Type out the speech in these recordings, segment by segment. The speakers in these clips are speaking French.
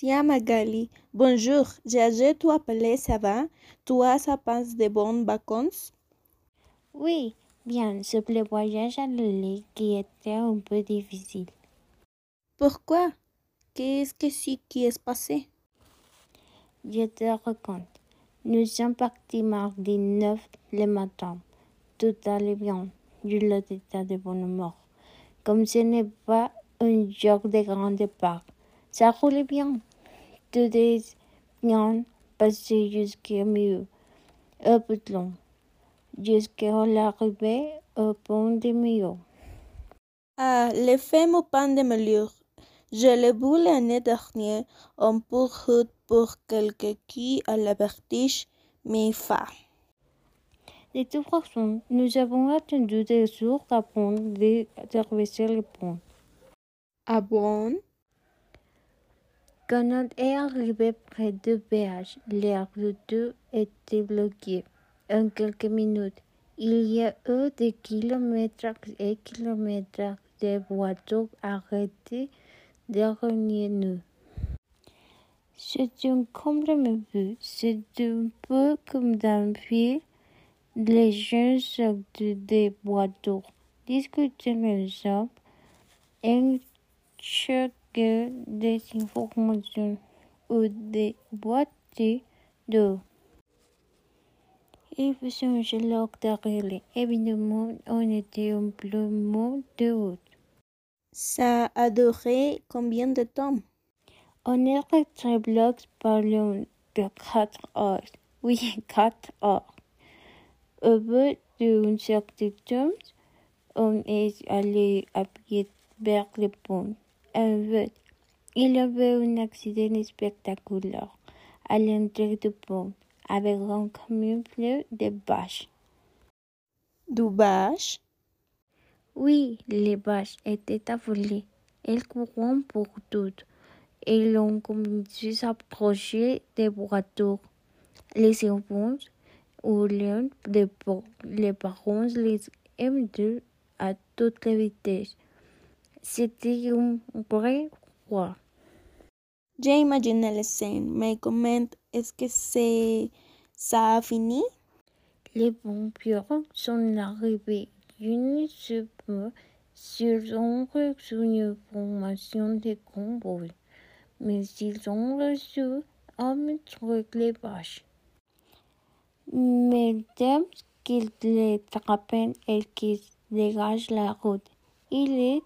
Tiens Magali, bonjour, j'ai tout appelé, ça va? Toi, ça passe de bonnes vacances? Oui, bien, sauf le voyage à l'île qui était un peu difficile. Pourquoi? Qu'est-ce que c'est qui est passé? Je te raconte. Nous sommes partis mardi 9 le matin. Tout allait bien, je l'état de bonne humeur. Comme ce n'est pas un jour de grand départ, ça roulait bien. Est bien passé jusqu'à mieux. Un peu long. Jusqu'à l'arrivée au pont de Millau. Ah, le fameux pont de Millau. Je l'ai vu l'année dernière en pour route pour quelqu'un qui a la vertige, mais fa. De toute façon, nous avons attendu des jours avant de traverser le pont. Ah bon? Quand on est arrivé près du péage, l'air de était bloqué. En quelques minutes, il y a eu des kilomètres et kilomètres de voitures arrêtées derrière nous. C'est une complètement vue. C'est un peu comme dans le film. Les gens sortent des voitures, discutent ensemble et cherchent des informations ou des boîtiers d'eau. Il faisait un gelard derrière. Évidemment, on était en plein mot de route. Ça a duré combien de temps? On est resté bloqué pendant de quatre heures. Oui, quatre heures. Au bout d'une certaine temps, on est allé à pied vers le pont. Il y avait un accident spectaculaire à l'entrée du pont avec un camion plein de bâches. Du bâche Oui, les bâches étaient affolées. Elles courant pour toutes. Et l'on commençait à s'approcher des voitures. Les enfants ou l'un des les parents les aimaient à toute vitesse. C'était un vrai roi. J'ai imaginé la scène, mais comment est-ce que c'est ça a fini Les pompiers sont arrivés. Je ne sais pas s'ils ont reçu une information de convoi, mais ils ont reçu un truc les vaches. Mais dès qu'ils les attrapent et qu'ils dégagent la route, il est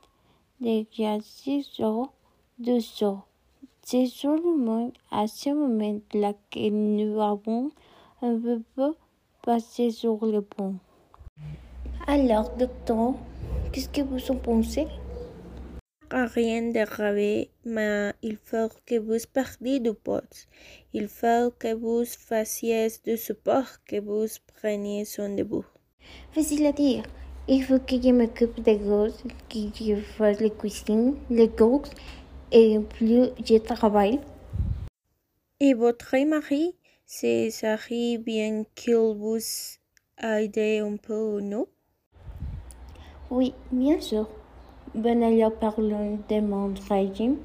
heures de soir. C'est seulement à ce moment-là que nous avons un peu passé sur le pont. Alors, docteur, qu'est-ce que vous en pensez? Rien de grave, mais il faut que vous partiez du poste. Il faut que vous fassiez du sport, que vous preniez soin de vous. Facile à dire. Il faut que je m'occupe des gosses, que je fasse les cuisines, les courses, et plus je travaille. Et votre mari, c'est ça bien qu'il vous aide un peu, non? Oui, bien sûr. Ben alors parlons de mon régime.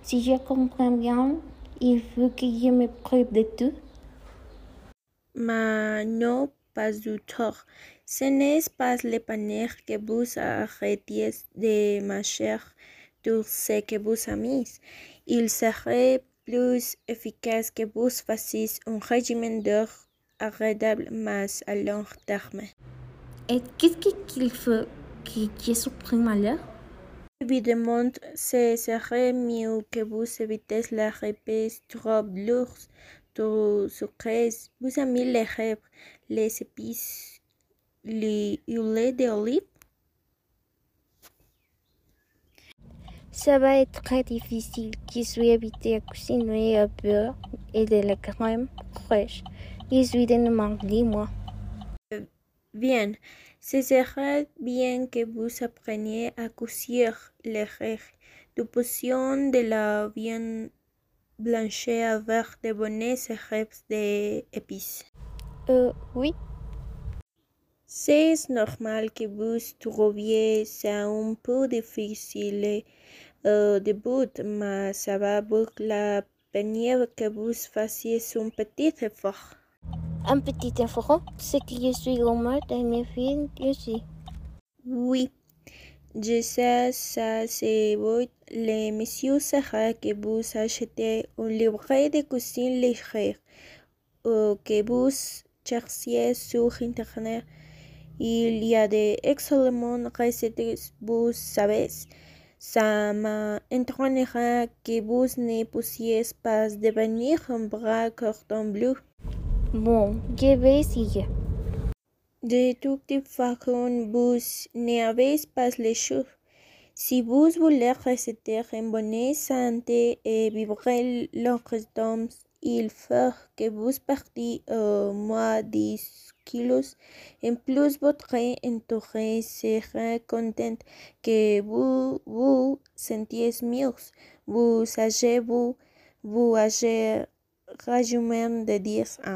Si je comprends bien, il faut que je me prive de tout. Mais non, pas du tout. Ce n'est pas le panier que vous arrêtiez de marcher sur ce que vous aimez. Il serait plus efficace que vous fassiez un régime d'heure agréable mais à long terme. Et qu'est-ce qu'il faut que je supprime alors? Évidemment, ce serait mieux que vous évitiez la repas trop lourds, trop sucrés. Vous aimez les herbes, les épices, l'huile d'olive Ça va être très difficile. Je suis habituée à cuisiner à beurre et de la crème fraîche. Je suis de mardi, moi. Bien, ce serait bien que vous appreniez à cuire les règles de potion de la viande blanche avec de bonnes herbes d'épices. Euh, oui. C'est normal que vous trouviez ça un peu difficile au début, mais ça va vous la venir que vous fassiez un petit effort. Un petit effort, c'est que je suis grand-mère et mes filles aussi. Oui, je sais, ça c'est vous. Le monsieur sera que vous achetez un livret de cuisine légère ou que vous cherchiez sur Internet. Il y a des excellentes recettes, vous savez. Ça m'étonnera que vous ne puissiez pas devenir un vrai cordon bleu. Bon, je vais essayer. De toute façon, vous n'avez pas le choix. Si vous voulez rester en bonne santé et vivre longtemps, il faut que vous perdiez au moins 10 kilos. En plus, votre entourage sera content que vous vous sentiez mieux. Vous savez, vous, vous avez rajouté de 10 ans.